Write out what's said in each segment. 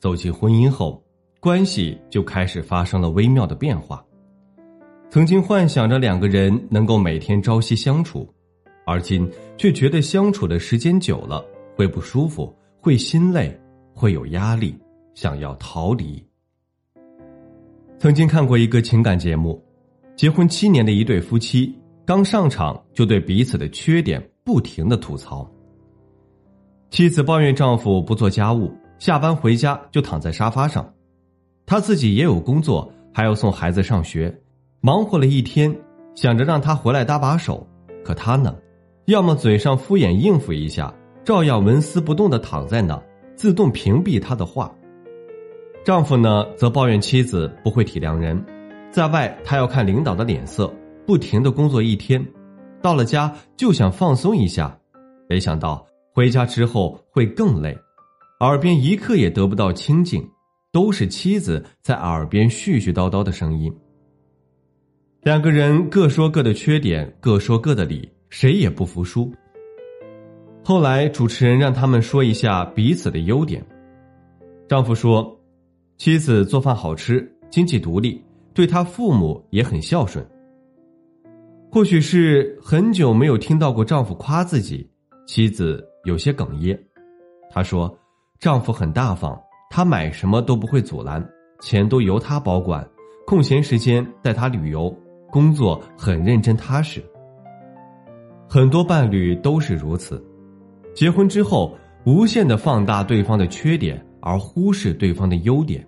走进婚姻后，关系就开始发生了微妙的变化。曾经幻想着两个人能够每天朝夕相处，而今却觉得相处的时间久了会不舒服，会心累，会有压力，想要逃离。曾经看过一个情感节目，结婚七年的一对夫妻刚上场就对彼此的缺点不停的吐槽。妻子抱怨丈夫不做家务，下班回家就躺在沙发上。她自己也有工作，还要送孩子上学，忙活了一天，想着让他回来搭把手。可他呢，要么嘴上敷衍应付一下，照样纹丝不动的躺在那，自动屏蔽他的话。丈夫呢，则抱怨妻子不会体谅人，在外他要看领导的脸色，不停的工作一天，到了家就想放松一下，没想到。回家之后会更累，耳边一刻也得不到清静，都是妻子在耳边絮絮叨叨的声音。两个人各说各的缺点，各说各的理，谁也不服输。后来主持人让他们说一下彼此的优点。丈夫说，妻子做饭好吃，经济独立，对他父母也很孝顺。或许是很久没有听到过丈夫夸自己，妻子。有些哽咽，她说：“丈夫很大方，她买什么都不会阻拦，钱都由他保管，空闲时间带她旅游，工作很认真踏实。”很多伴侣都是如此，结婚之后无限的放大对方的缺点，而忽视对方的优点。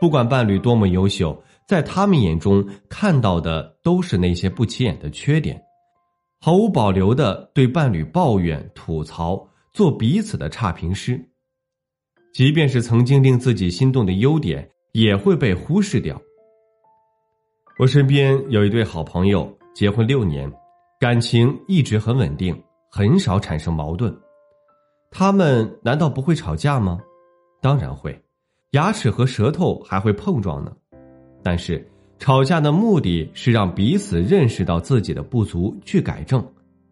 不管伴侣多么优秀，在他们眼中看到的都是那些不起眼的缺点。毫无保留的对伴侣抱怨、吐槽，做彼此的差评师。即便是曾经令自己心动的优点，也会被忽视掉。我身边有一对好朋友，结婚六年，感情一直很稳定，很少产生矛盾。他们难道不会吵架吗？当然会，牙齿和舌头还会碰撞呢。但是。吵架的目的是让彼此认识到自己的不足，去改正，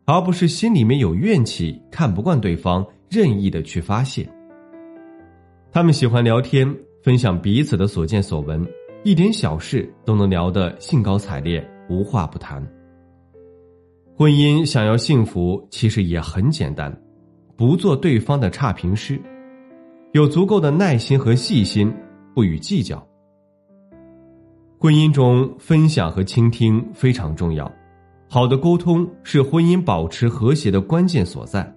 而不是心里面有怨气，看不惯对方，任意的去发泄。他们喜欢聊天，分享彼此的所见所闻，一点小事都能聊得兴高采烈，无话不谈。婚姻想要幸福，其实也很简单，不做对方的差评师，有足够的耐心和细心，不予计较。婚姻中分享和倾听非常重要，好的沟通是婚姻保持和谐的关键所在。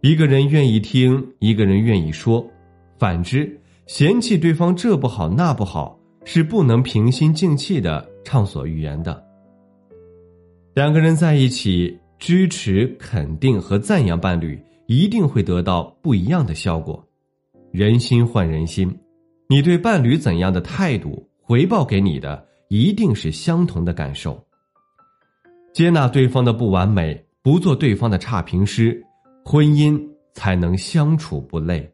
一个人愿意听，一个人愿意说，反之，嫌弃对方这不好那不好，是不能平心静气的畅所欲言的。两个人在一起，支持、肯定和赞扬伴侣，一定会得到不一样的效果。人心换人心，你对伴侣怎样的态度？回报给你的一定是相同的感受。接纳对方的不完美，不做对方的差评师，婚姻才能相处不累。